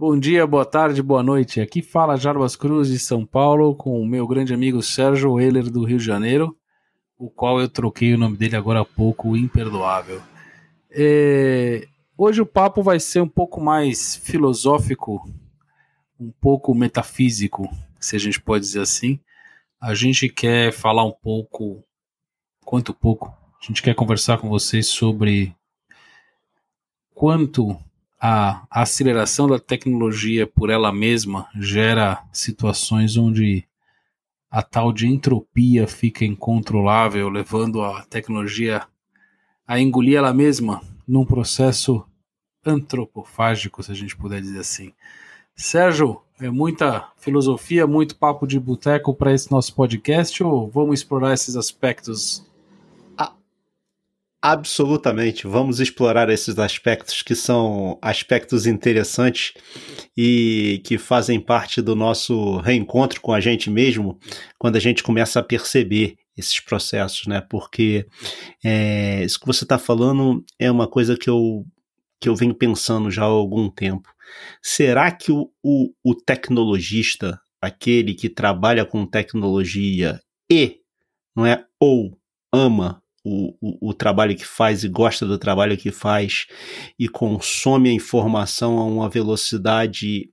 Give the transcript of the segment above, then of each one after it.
Bom dia, boa tarde, boa noite. Aqui fala Jarbas Cruz de São Paulo com o meu grande amigo Sérgio Euler do Rio de Janeiro, o qual eu troquei o nome dele agora há pouco, Imperdoável. É... Hoje o papo vai ser um pouco mais filosófico, um pouco metafísico, se a gente pode dizer assim. A gente quer falar um pouco, quanto pouco, a gente quer conversar com vocês sobre quanto a aceleração da tecnologia por ela mesma gera situações onde a tal de entropia fica incontrolável, levando a tecnologia a engolir ela mesma num processo antropofágico, se a gente puder dizer assim. Sérgio, é muita filosofia, muito papo de boteco para esse nosso podcast ou vamos explorar esses aspectos Absolutamente. Vamos explorar esses aspectos que são aspectos interessantes e que fazem parte do nosso reencontro com a gente mesmo quando a gente começa a perceber esses processos, né? Porque é, isso que você está falando é uma coisa que eu, que eu venho pensando já há algum tempo. Será que o, o, o tecnologista, aquele que trabalha com tecnologia e, não é, ou ama o, o, trabalho que faz e gosta do trabalho que faz e consome a informação a uma velocidade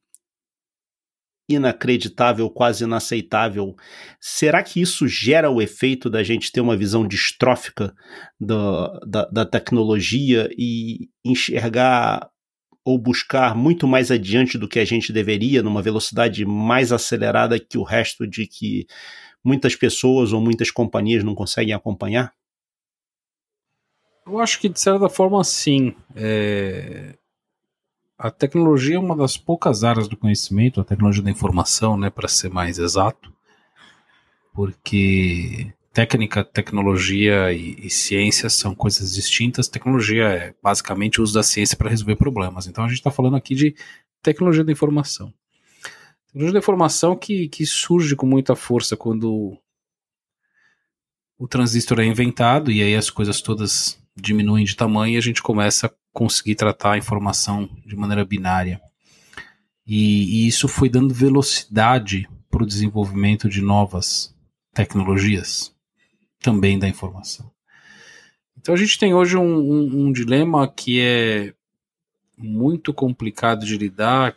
inacreditável, quase inaceitável. Será que isso gera o efeito da gente ter uma visão distrófica da, da, da tecnologia e enxergar ou buscar muito mais adiante do que a gente deveria, numa velocidade mais acelerada que o resto de que muitas pessoas ou muitas companhias não conseguem acompanhar? Eu acho que de certa forma sim. É... A tecnologia é uma das poucas áreas do conhecimento, a tecnologia da informação, né, para ser mais exato, porque técnica, tecnologia e, e ciência são coisas distintas. Tecnologia é basicamente o uso da ciência para resolver problemas. Então a gente está falando aqui de tecnologia da informação. Tecnologia da informação que, que surge com muita força quando o transistor é inventado e aí as coisas todas diminuem de tamanho e a gente começa a conseguir tratar a informação de maneira binária. E, e isso foi dando velocidade para o desenvolvimento de novas tecnologias, também da informação. Então a gente tem hoje um, um, um dilema que é muito complicado de lidar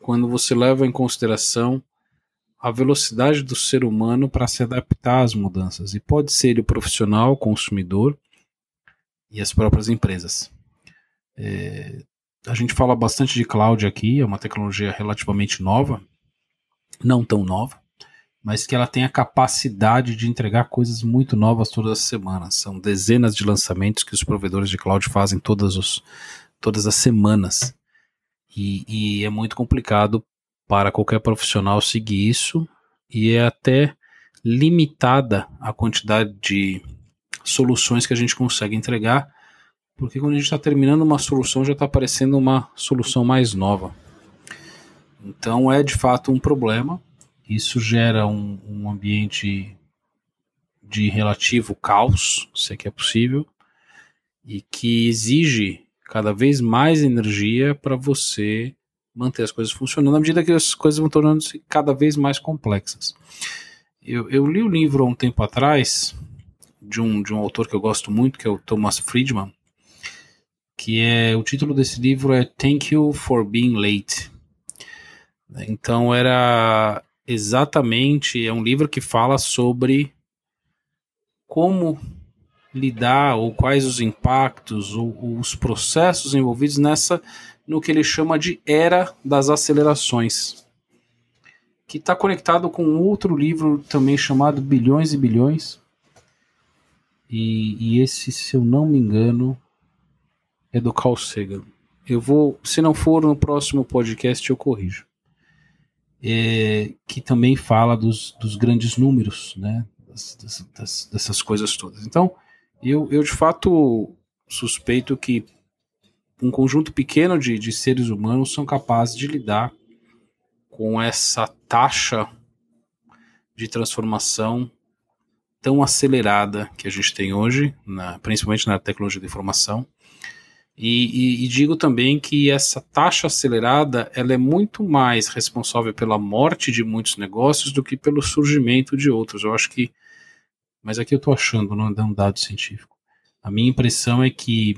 quando você leva em consideração a velocidade do ser humano para se adaptar às mudanças. E pode ser ele profissional, consumidor, e as próprias empresas. É, a gente fala bastante de cloud aqui, é uma tecnologia relativamente nova, não tão nova, mas que ela tem a capacidade de entregar coisas muito novas todas as semanas. São dezenas de lançamentos que os provedores de cloud fazem todas, os, todas as semanas. E, e é muito complicado para qualquer profissional seguir isso, e é até limitada a quantidade de soluções que a gente consegue entregar, porque quando a gente está terminando uma solução já está aparecendo uma solução mais nova. Então é de fato um problema. Isso gera um, um ambiente de relativo caos, se é que é possível, e que exige cada vez mais energia para você manter as coisas funcionando à medida que as coisas vão tornando-se cada vez mais complexas. Eu, eu, li o livro há um tempo atrás de um, de um autor que eu gosto muito, que é o Thomas Friedman, que é o título desse livro é Thank You for Being Late. Então era exatamente é um livro que fala sobre como lidar ou quais os impactos ou, os processos envolvidos nessa no que ele chama de era das acelerações, que está conectado com outro livro também chamado Bilhões e Bilhões, e, e, esse, se eu não me engano, é do Carl Sagan. Eu vou, se não for no próximo podcast, eu corrijo. É, que também fala dos, dos grandes números, né? Das, das, dessas coisas todas. Então, eu, eu de fato suspeito que um conjunto pequeno de, de seres humanos são capazes de lidar com essa taxa de transformação tão acelerada que a gente tem hoje, na, principalmente na tecnologia da informação, E, e, e, digo também que essa taxa acelerada ela é muito mais responsável pela morte de muitos negócios do que pelo surgimento de outros. Eu acho que, mas aqui eu estou achando, não é um dado científico. A minha impressão é que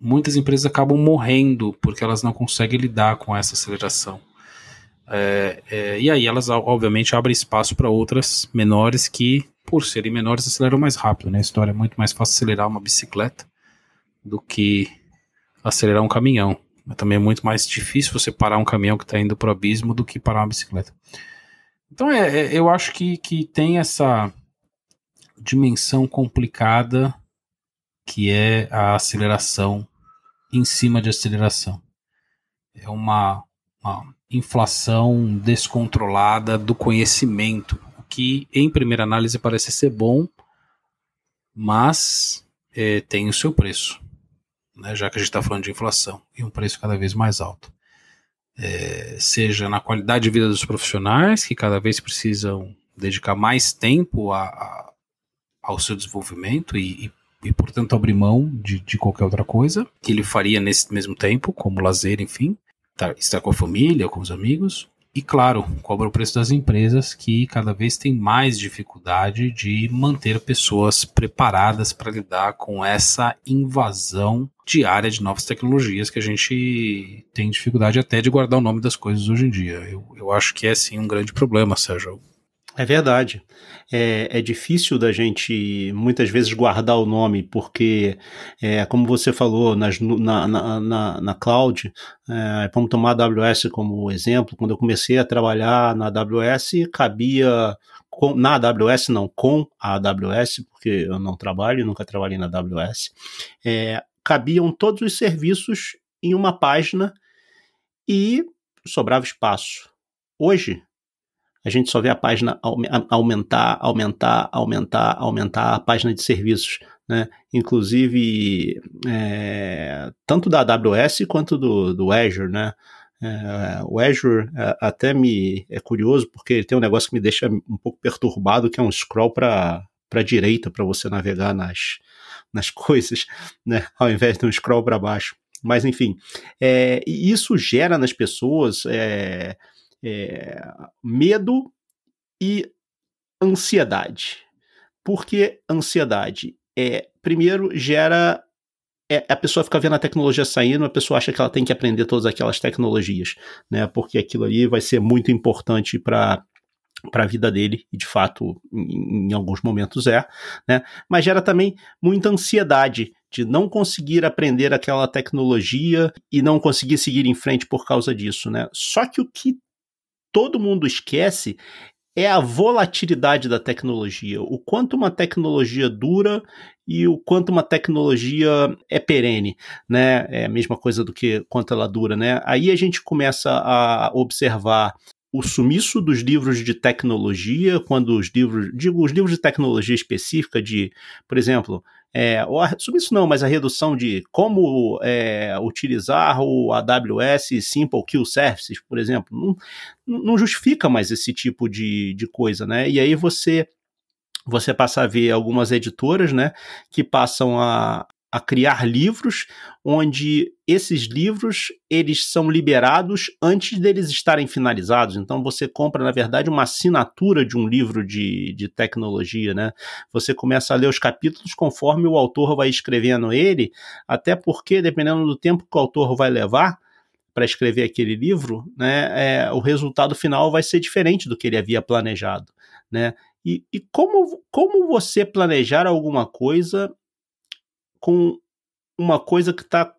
muitas empresas acabam morrendo porque elas não conseguem lidar com essa aceleração. É, é, e aí elas, obviamente, abrem espaço para outras menores que, por serem menores, aceleram mais rápido. Né? A história é muito mais fácil acelerar uma bicicleta do que acelerar um caminhão. Mas também é muito mais difícil você parar um caminhão que está indo para o abismo do que parar uma bicicleta. Então é, é, eu acho que, que tem essa dimensão complicada que é a aceleração em cima de aceleração. É uma, uma inflação descontrolada do conhecimento, que em primeira análise parece ser bom, mas é, tem o seu preço né, já que a gente está falando de inflação, e um preço cada vez mais alto. É, seja na qualidade de vida dos profissionais, que cada vez precisam dedicar mais tempo a, a, ao seu desenvolvimento e, e, e, portanto, abrir mão de, de qualquer outra coisa que ele faria nesse mesmo tempo, como lazer, enfim, tá, estar com a família, com os amigos, e claro, cobra o preço das empresas que cada vez têm mais dificuldade de manter pessoas preparadas para lidar com essa invasão diária de novas tecnologias que a gente tem dificuldade até de guardar o nome das coisas hoje em dia. Eu, eu acho que é sim um grande problema, Sérgio. É verdade. É, é, difícil da gente muitas vezes guardar o nome, porque, é, como você falou, nas, na, na, na, na cloud, é, vamos tomar a AWS como exemplo. Quando eu comecei a trabalhar na AWS, cabia. Com, na AWS, não, com a AWS, porque eu não trabalho, nunca trabalhei na AWS, é, cabiam todos os serviços em uma página e sobrava espaço. Hoje, a gente só vê a página aumentar, aumentar, aumentar, aumentar a página de serviços, né? Inclusive, é, tanto da AWS quanto do, do Azure, né? É, o Azure é, até me é curioso porque ele tem um negócio que me deixa um pouco perturbado, que é um scroll para para direita para você navegar nas, nas coisas, né? Ao invés de um scroll para baixo. Mas enfim, é, isso gera nas pessoas é, é, medo e ansiedade. Por que ansiedade? É, primeiro, gera. É, a pessoa fica vendo a tecnologia saindo, a pessoa acha que ela tem que aprender todas aquelas tecnologias, né? Porque aquilo ali vai ser muito importante para para a vida dele, e de fato em, em, alguns momentos é, né? Mas gera também muita ansiedade de não conseguir aprender aquela tecnologia e não conseguir seguir em frente por causa disso, né? Só que o que todo mundo esquece é a volatilidade da tecnologia, o quanto uma tecnologia dura e o quanto uma tecnologia é perene, né? É a mesma coisa do que quanto ela dura, né? Aí a gente começa a observar o sumiço dos livros de tecnologia, quando os livros, digo, os livros de tecnologia específica de, por exemplo, é, sobre isso não, mas a redução de como é, utilizar o AWS Simple Kill Services, por exemplo, não, não justifica mais esse tipo de, de coisa, né? E aí você você passa a ver algumas editoras, né, que passam a, a criar livros onde esses livros eles são liberados antes deles estarem finalizados. Então você compra, na verdade, uma assinatura de um livro de, de tecnologia, né? Você começa a ler os capítulos conforme o autor vai escrevendo ele, até porque, dependendo do tempo que o autor vai levar para escrever aquele livro, né, é, o resultado final vai ser diferente do que ele havia planejado, né? E, e como, como você planejar alguma coisa com uma coisa que está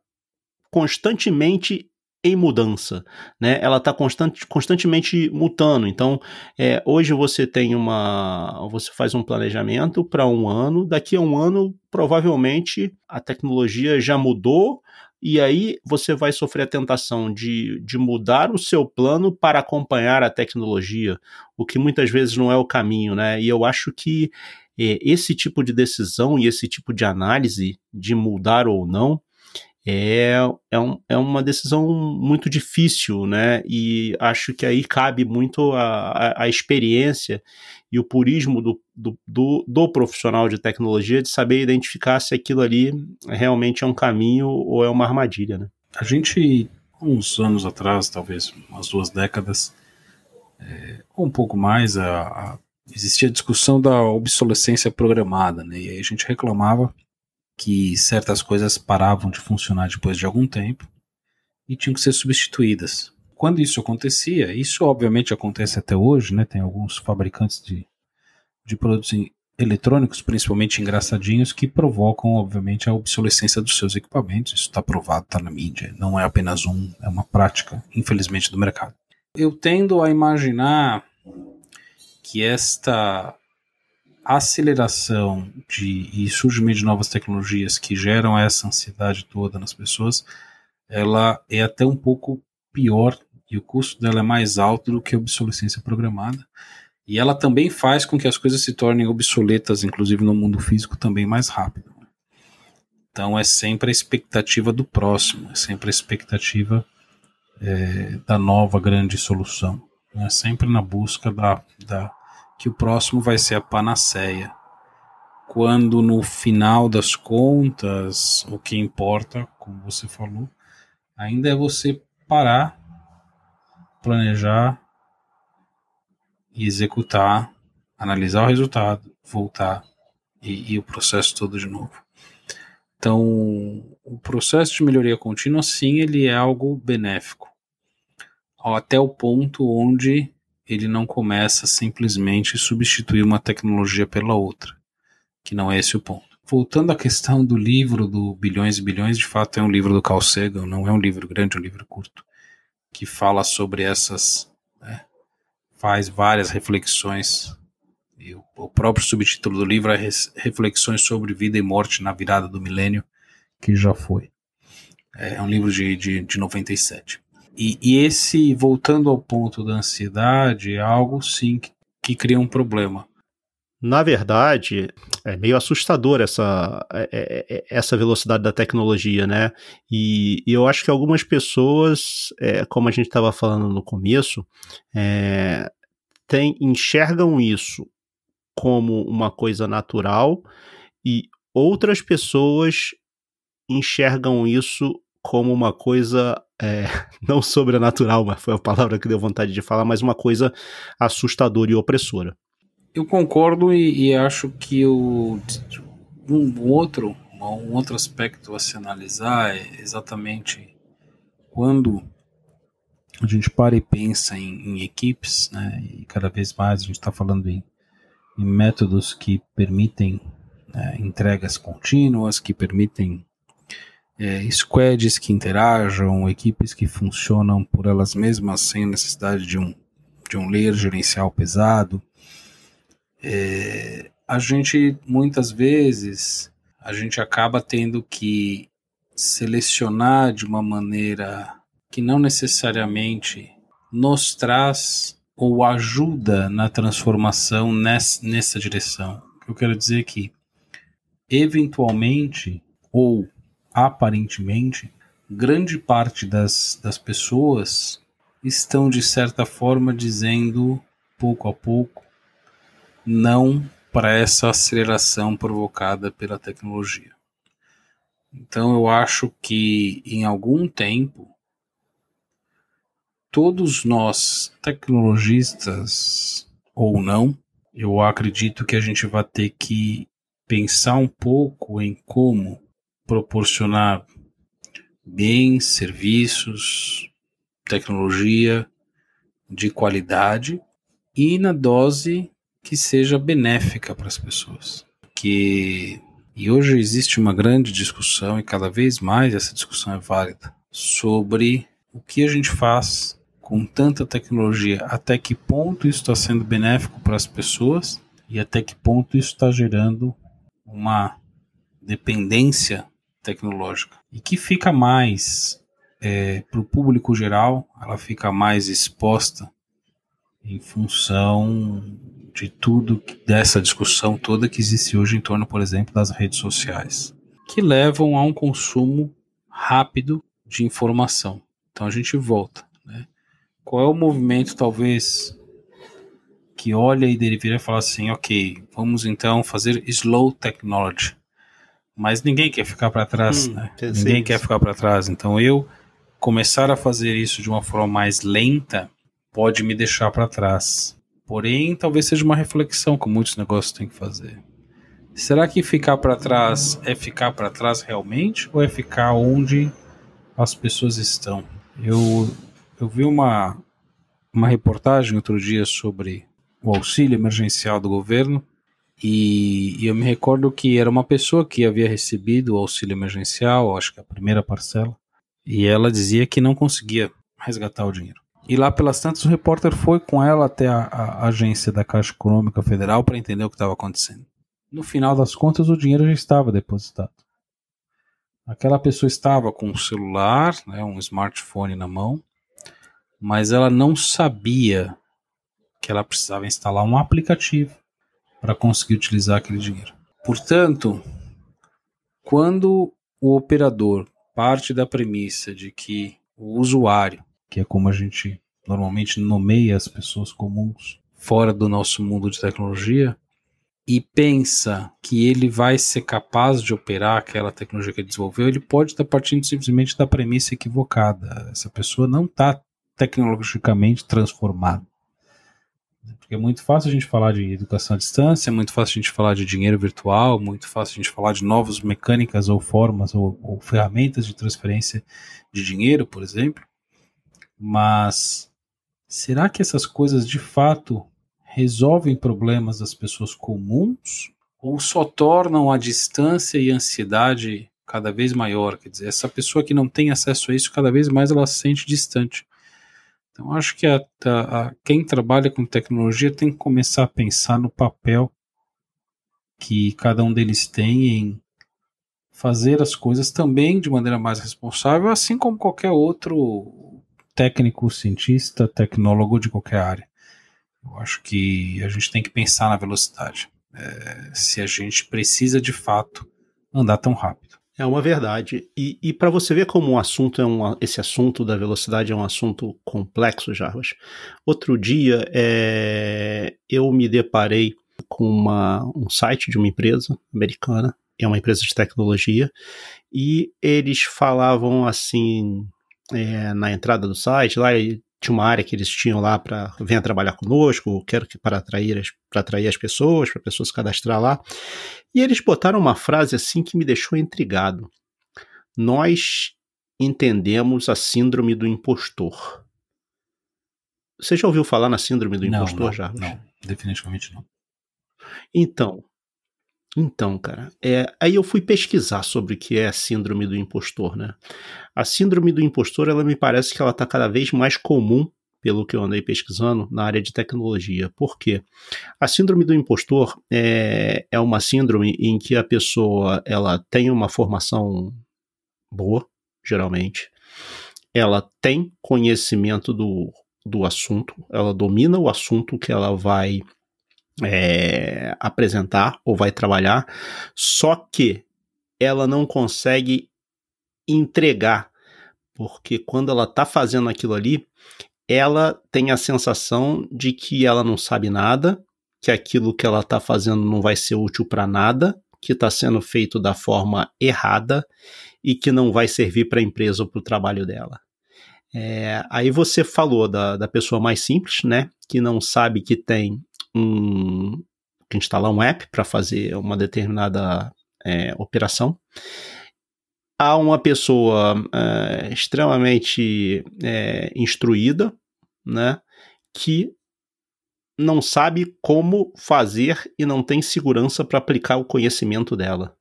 constantemente em mudança, né? Ela está constante, constantemente mutando. Então, é, hoje você tem uma, você faz um planejamento para um ano. Daqui a um ano, provavelmente a tecnologia já mudou e aí você vai sofrer a tentação de, de mudar o seu plano para acompanhar a tecnologia, o que muitas vezes não é o caminho, né? E eu acho que é, esse tipo de decisão e esse tipo de análise de mudar ou não é, é, um, é uma decisão muito difícil, né? E acho que aí cabe muito a, a, a experiência e o purismo do, do, do, do, profissional de tecnologia de saber identificar se aquilo ali realmente é um caminho ou é uma armadilha, né? A gente, uns anos atrás, talvez umas duas décadas, é, ou um pouco mais, a, a, existia a discussão da obsolescência programada, né? E aí a gente reclamava que certas coisas paravam de funcionar depois de algum tempo e tinham que ser substituídas. Quando isso acontecia, isso obviamente acontece até hoje, né? Tem alguns fabricantes de, de produtos eletrônicos, principalmente engraçadinhos, que provocam, obviamente, a obsolescência dos seus equipamentos. Isso está provado, está na mídia. Não é apenas um, é uma prática, infelizmente, do mercado. Eu tendo a imaginar que esta aceleração de, e surgimento de novas tecnologias que geram essa ansiedade toda nas pessoas, ela é até um pouco pior e o custo dela é mais alto do que a obsolescência programada. E ela também faz com que as coisas se tornem obsoletas, inclusive no mundo físico, também mais rápido. Então é sempre a expectativa do próximo, é sempre a expectativa é, da nova grande solução. É sempre na busca da, da que o próximo vai ser a panaceia. Quando no final das contas, o que importa, como você falou, ainda é você parar, planejar e executar, analisar o resultado, voltar e, e o processo todo de novo. Então, o processo de melhoria contínua, sim, ele é algo benéfico, até o ponto onde ele não começa simplesmente substituir uma tecnologia pela outra, que não é esse o ponto. Voltando à questão do livro do Bilhões e Bilhões, de fato é um livro do Carl Sagan, não é um livro grande, é um livro curto, que fala sobre essas, né, faz várias reflexões, e o, o próprio subtítulo do livro é Reflexões sobre Vida e Morte na Virada do Milênio, que já foi. É um livro de, de, de 97. E, e, esse, voltando ao ponto da ansiedade, é algo sim que, que cria um problema. Na verdade, é meio assustador essa, é, é, é, essa velocidade da tecnologia, né? E, e eu acho que algumas pessoas, é, como a gente estava falando no começo, é, tem, enxergam isso como uma coisa natural e outras pessoas enxergam isso como uma coisa é, não sobrenatural, mas foi a palavra que deu vontade de falar, mas uma coisa assustadora e opressora. Eu concordo e, e acho que o, um outro, um outro aspecto a se analisar é exatamente quando a gente para e pensa em, em equipes, né, e cada vez mais a gente está falando em, em, métodos que permitem né, entregas contínuas, que permitem é, squads que interajam, equipes que funcionam por elas mesmas sem necessidade de um, de um layer gerencial pesado. É, a gente muitas vezes a gente acaba tendo que selecionar de uma maneira que não necessariamente nos traz ou ajuda na transformação nessa, nessa direção. Eu quero dizer que, eventualmente, ou aparentemente, grande parte das, das pessoas estão, de certa forma, dizendo, pouco a pouco, não para essa aceleração provocada pela tecnologia. Então, eu acho que em algum tempo, todos nós, tecnologistas ou não, eu acredito que a gente vai ter que pensar um pouco em como proporcionar bens, serviços, tecnologia de qualidade e na dose que seja benéfica para as pessoas. Que e hoje existe uma grande discussão e cada vez mais essa discussão é válida sobre o que a gente faz com tanta tecnologia, até que ponto isso está sendo benéfico para as pessoas e até que ponto isso está gerando uma dependência tecnológica e que fica mais é, para o público geral, ela fica mais exposta em função de tudo dessa discussão toda que existe hoje em torno, por exemplo, das redes sociais, que levam a um consumo rápido de informação. Então a gente volta. Né? Qual é o movimento, talvez, que olha e deveria falar assim: ok, vamos então fazer slow technology. Mas ninguém quer ficar para trás, hum, né? Ninguém quer ficar para trás. Então eu começar a fazer isso de uma forma mais lenta pode me deixar para trás. Porém, talvez seja uma reflexão que muitos negócios têm que fazer. Será que ficar para trás é ficar para trás realmente ou é ficar onde as pessoas estão? Eu, eu vi uma, uma reportagem outro dia sobre o auxílio emergencial do governo e, e, eu me recordo que era uma pessoa que havia recebido o auxílio emergencial, acho que a primeira parcela, e ela dizia que não conseguia resgatar o dinheiro. E lá pelas tantas o repórter foi com ela até a, a agência da Caixa Econômica Federal para entender o que estava acontecendo. No final das contas o dinheiro já estava depositado. Aquela pessoa estava com um celular, né, um smartphone na mão, mas ela não sabia que ela precisava instalar um aplicativo para conseguir utilizar aquele dinheiro. Portanto, quando o operador parte da premissa de que o usuário, que é como a gente normalmente nomeia as pessoas comuns fora do nosso mundo de tecnologia, e pensa que ele vai ser capaz de operar aquela tecnologia que ele desenvolveu, ele pode estar partindo simplesmente da premissa equivocada. Essa pessoa não está tecnologicamente transformada. Porque é muito fácil a gente falar de educação à distância, é muito fácil a gente falar de dinheiro virtual, muito fácil a gente falar de novas mecânicas ou formas ou, ou ferramentas de transferência de dinheiro, por exemplo. Mas será que essas coisas de fato resolvem problemas das pessoas comuns ou só tornam a distância e a ansiedade cada vez maior? Quer dizer, essa pessoa que não tem acesso a isso, cada vez mais ela se sente distante. Então, acho que a, a, quem trabalha com tecnologia tem que começar a pensar no papel que cada um deles tem em fazer as coisas também de maneira mais responsável, assim como qualquer outro técnico, cientista, tecnólogo de qualquer área. Eu acho que a gente tem que pensar na velocidade. É, se a gente precisa de fato andar tão rápido. É uma verdade. E, e para você ver como um assunto é um, esse assunto da velocidade é um assunto complexo, Jarbas. Outro dia é, eu me deparei com uma, um site de uma empresa americana, é uma empresa de tecnologia, e eles falavam assim é, na entrada do site, lá tinha uma área que eles tinham lá para venha trabalhar conosco, quero que para atrair as, para atrair as pessoas, para pessoas se cadastrar lá. E eles botaram uma frase assim que me deixou intrigado. Nós entendemos a síndrome do impostor. Você já ouviu falar na síndrome do não, impostor, não, já? Não, definitivamente não. Então, então, cara, é, aí eu fui pesquisar sobre o que é a síndrome do impostor, né? A síndrome do impostor, ela me parece que ela está cada vez mais comum, pelo que eu andei pesquisando, na área de tecnologia. Por quê? A síndrome do impostor é, é uma síndrome em que a pessoa ela tem uma formação boa, geralmente, ela tem conhecimento do, do assunto, ela domina o assunto que ela vai é, apresentar ou vai trabalhar, só que ela não consegue entregar, porque quando ela está fazendo aquilo ali, ela tem a sensação de que ela não sabe nada, que aquilo que ela está fazendo não vai ser útil para nada, que está sendo feito da forma errada e que não vai servir para a empresa ou para o trabalho dela. É, aí você falou da, da pessoa mais simples, né? Que não sabe que tem um instalar um app para fazer uma determinada é, operação. Há uma pessoa é, extremamente é, instruída, né, que não sabe como fazer e não tem segurança para aplicar o conhecimento dela.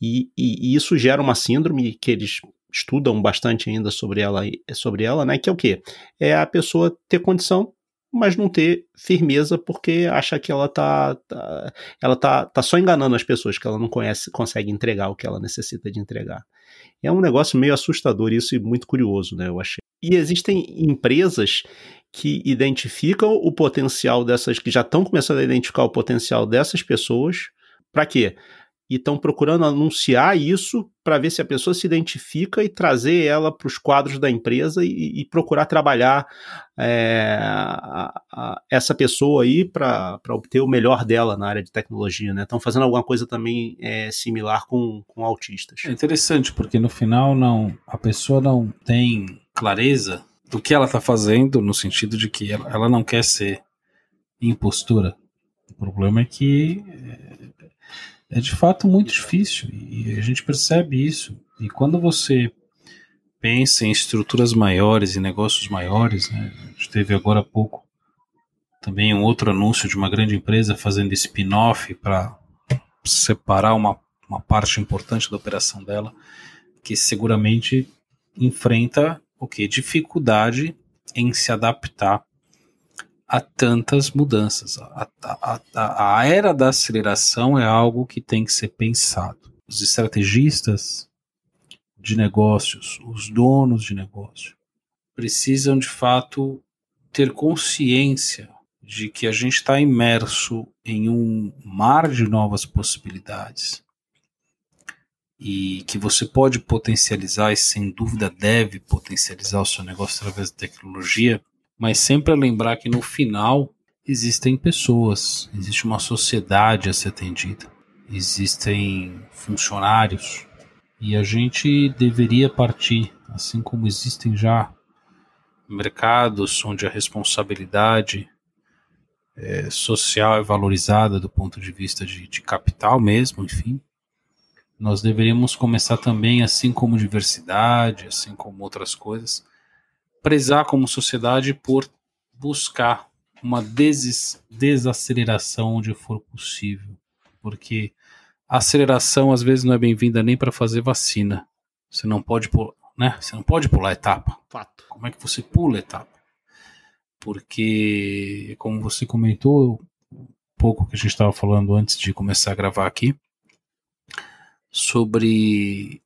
E, e, e, isso gera uma síndrome que eles estudam bastante ainda sobre ela, sobre ela, né? Que é o quê? É a pessoa ter condição mas não ter firmeza porque acha que ela tá, tá, ela tá, tá só enganando as pessoas, que ela não conhece, consegue entregar o que ela necessita de entregar. É um negócio meio assustador isso e muito curioso, né, eu achei. E existem empresas que identificam o potencial dessas, que já estão começando a identificar o potencial dessas pessoas, para quê? E estão procurando anunciar isso para ver se a pessoa se identifica e trazer ela para os quadros da empresa e, e procurar trabalhar é, a, a, essa pessoa aí para obter o melhor dela na área de tecnologia. Estão né? fazendo alguma coisa também é, similar com, com autistas. É interessante, porque no final não a pessoa não tem clareza do que ela está fazendo, no sentido de que ela, ela não quer ser impostura. O problema é que é, de fato muito difícil e a gente percebe isso. E quando você pensa em estruturas maiores e negócios maiores, né, a gente teve agora há pouco também um outro anúncio de uma grande empresa fazendo spin-off para separar uma, uma parte importante da operação dela, que seguramente enfrenta o que? Dificuldade em se adaptar a tantas mudanças. A, a, a, a, era da aceleração é algo que tem que ser pensado. Os estrategistas de negócios, os donos de negócio, precisam de fato ter consciência de que a gente está imerso em um mar de novas possibilidades e que você pode potencializar e sem dúvida deve potencializar o seu negócio através da tecnologia mas sempre lembrar que no final existem pessoas, existe uma sociedade a ser atendida, existem funcionários e a gente deveria partir, assim como existem já mercados onde a responsabilidade é, social é valorizada do ponto de vista de, de capital mesmo, enfim. Nós deveríamos começar também, assim como diversidade, assim como outras coisas, prezar como sociedade por buscar uma des desaceleração onde for possível, porque a aceleração às vezes não é bem-vinda nem para fazer vacina. Você não pode pular, né? Você não pode pular etapa. Fato. Como é que você pula etapa? Porque, como você comentou, um pouco que a gente estava falando antes de começar a gravar aqui, sobre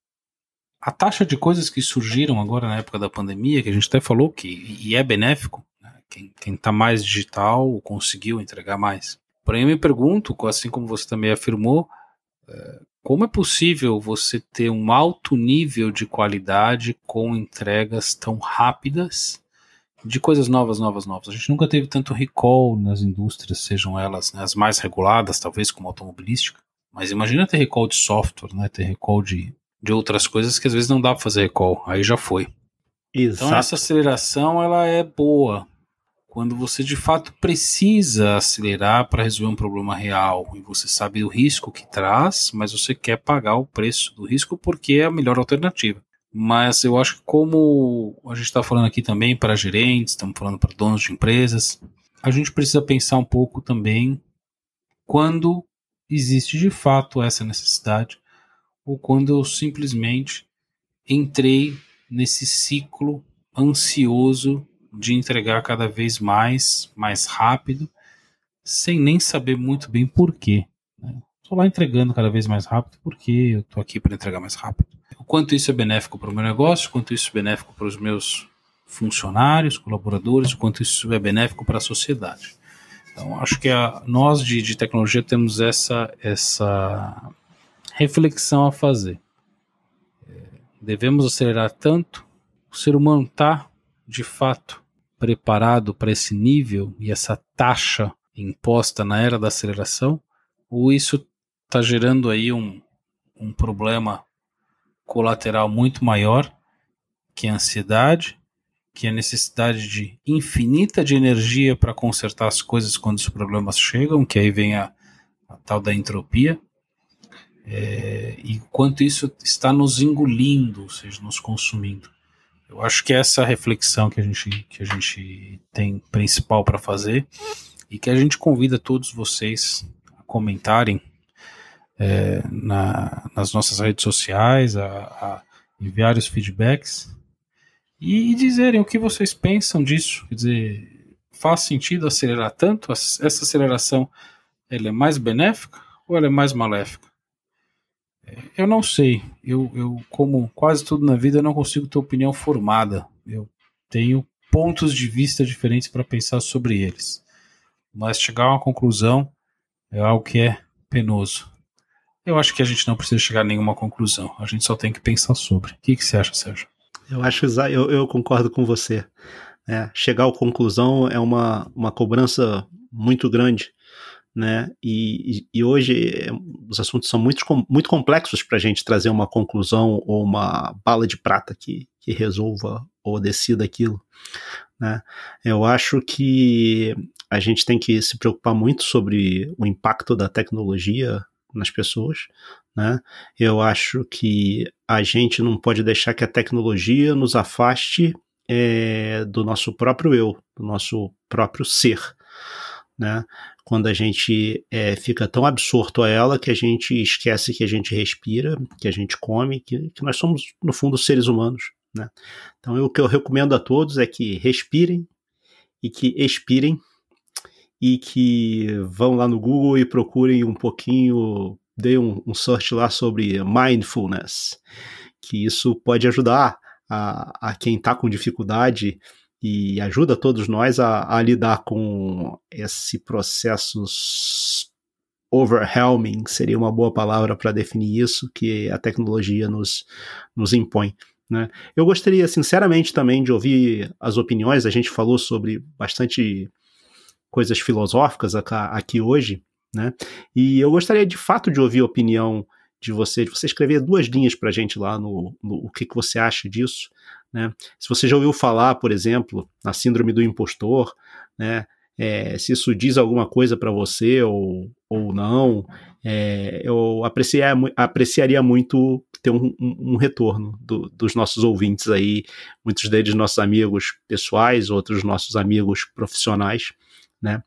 a taxa de coisas que surgiram agora na época da pandemia, que a gente até falou que e é benéfico, né? quem está mais digital conseguiu entregar mais. Porém, eu me pergunto, assim como você também afirmou, é, como é possível você ter um alto nível de qualidade com entregas tão rápidas de coisas novas, novas, novas? A gente nunca teve tanto recall nas indústrias, sejam elas né, as mais reguladas, talvez como automobilística. Mas imagina ter recall de software, né, ter recall de de outras coisas que às vezes não dá para fazer recall, aí já foi. Exato. Então essa aceleração ela é boa quando você de fato precisa acelerar para resolver um problema real e você sabe o risco que traz, mas você quer pagar o preço do risco porque é a melhor alternativa. Mas eu acho que como a gente está falando aqui também para gerentes, estamos falando para donos de empresas, a gente precisa pensar um pouco também quando existe de fato essa necessidade ou quando eu simplesmente entrei nesse ciclo ansioso de entregar cada vez mais, mais rápido, sem nem saber muito bem porquê. Estou né? lá entregando cada vez mais rápido porque eu estou aqui para entregar mais rápido. O quanto isso é benéfico para o meu negócio, o quanto isso é benéfico para os meus funcionários, colaboradores, o quanto isso é benéfico para a sociedade. Então, acho que a, nós de, de tecnologia temos essa, essa reflexão a fazer. Devemos acelerar tanto? O ser humano está, de fato, preparado para esse nível e essa taxa imposta na era da aceleração? Ou isso está gerando aí um, um problema colateral muito maior, que a ansiedade, que a necessidade de infinita de energia para consertar as coisas quando os problemas chegam, que aí vem a, a tal da entropia, é, e quanto isso está nos engolindo, ou seja, nos consumindo. Eu acho que é essa reflexão que a gente, que a gente tem principal para fazer e que a gente convida todos vocês a comentarem é, na, nas nossas redes sociais, a, a, enviar os feedbacks e, e dizerem o que vocês pensam disso. Quer dizer, faz sentido acelerar tanto? Essa aceleração ela é mais benéfica ou ela é mais maléfica? Eu não sei. Eu, eu, como quase tudo na vida, não consigo ter opinião formada. Eu tenho pontos de vista diferentes para pensar sobre eles. Mas chegar a uma conclusão é algo que é penoso. Eu acho que a gente não precisa chegar a nenhuma conclusão. A gente só tem que pensar sobre. O que, que você acha, Sérgio? Eu acho eu, eu concordo com você. É, chegar à conclusão é uma, uma cobrança muito grande, né? E, e, hoje é, os assuntos são muito, muito complexos para a gente trazer uma conclusão ou uma bala de prata que, que resolva ou decida aquilo. Né? Eu acho que a gente tem que se preocupar muito sobre o impacto da tecnologia nas pessoas. Né? Eu acho que a gente não pode deixar que a tecnologia nos afaste é, do nosso próprio eu, do nosso próprio ser. Né? Quando a gente é, fica tão absorto a ela que a gente esquece que a gente respira, que a gente come, que, que nós somos, no fundo, seres humanos. Né? Então, eu, o que eu recomendo a todos é que respirem e que expirem e que vão lá no Google e procurem um pouquinho, deem um, um search lá sobre mindfulness, que isso pode ajudar a, a quem está com dificuldade e ajuda todos nós a, a lidar com esse processo overwhelming, seria uma boa palavra para definir isso, que a tecnologia nos, nos impõe. Né? Eu gostaria, sinceramente, também de ouvir as opiniões. A gente falou sobre bastante coisas filosóficas aqui hoje, né? E eu gostaria de fato de ouvir a opinião de você, de você escrever duas linhas para a gente lá no, no, o que, que você acha disso, né? Se você já ouviu falar, por exemplo, na síndrome do impostor, né? É, se isso diz alguma coisa para você ou, ou não, é, eu apreciar, apreciaria muito ter um, um, um retorno do, dos nossos ouvintes aí, muitos deles nossos amigos pessoais, outros nossos amigos profissionais, né?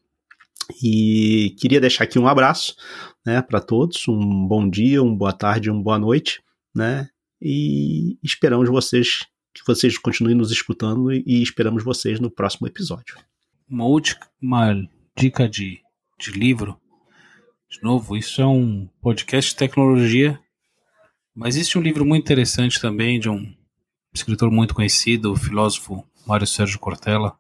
E queria deixar aqui um abraço, né, para todos, um bom dia, uma boa tarde, uma boa noite, né? E esperamos vocês que vocês continuem nos escutando e esperamos vocês no próximo episódio. Uma última dica de, de livro. De novo, isso é um podcast de tecnologia, mas existe um livro muito interessante também de um escritor muito conhecido, o filósofo Mário Sérgio Cortella,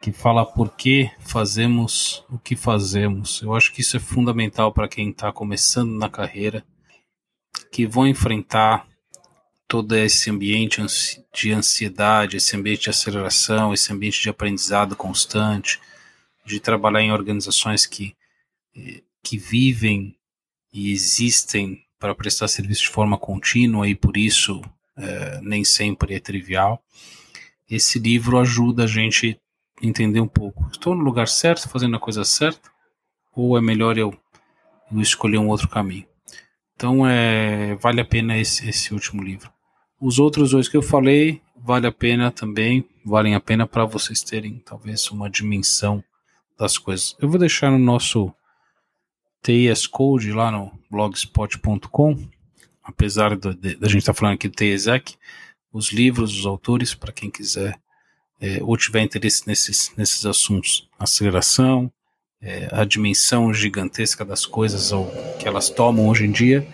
que fala por que fazemos o que fazemos. Eu acho que isso é fundamental para quem está começando na carreira, que vão enfrentar todo esse ambiente de ansiedade, esse ambiente de aceleração, esse ambiente de aprendizado constante, de trabalhar em organizações que, eh, que vivem e existem para prestar serviço de forma contínua e por isso é, nem sempre é trivial. Esse livro ajuda a gente entender um pouco. Estou no lugar certo, fazendo a coisa certa? Ou é melhor eu, eu escolher um outro caminho? Então, é, vale a pena esse, esse último livro. Os outros dois que eu falei, vale a pena também, valem a pena para vocês terem talvez uma dimensão das coisas. Eu vou deixar no nosso TIS Code lá no blogspot.com, apesar da gente estar tá falando aqui do TIESEC, os livros, os autores, para quem quiser é, ou tiver interesse nesses, nesses assuntos, aceleração, é, a dimensão gigantesca das coisas ou que elas tomam hoje em dia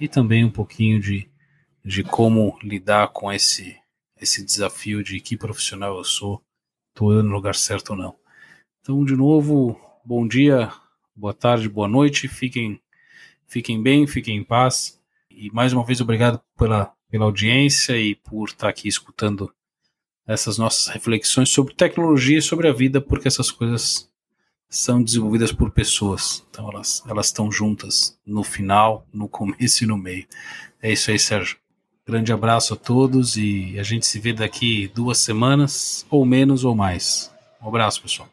e também um pouquinho de, de como lidar com esse, esse desafio de que profissional eu sou, estou no lugar certo ou não. Então, de novo, bom dia, boa tarde, boa noite, fiquem, fiquem bem, fiquem em paz e mais uma vez obrigado pela, pela audiência e por estar aqui escutando essas nossas reflexões sobre tecnologia e sobre a vida, porque essas coisas são desenvolvidas por pessoas. Então elas, elas estão juntas no final, no começo e no meio. É isso aí, Sérgio. Grande abraço a todos e a gente se vê daqui duas semanas, ou menos ou mais. Um abraço, pessoal.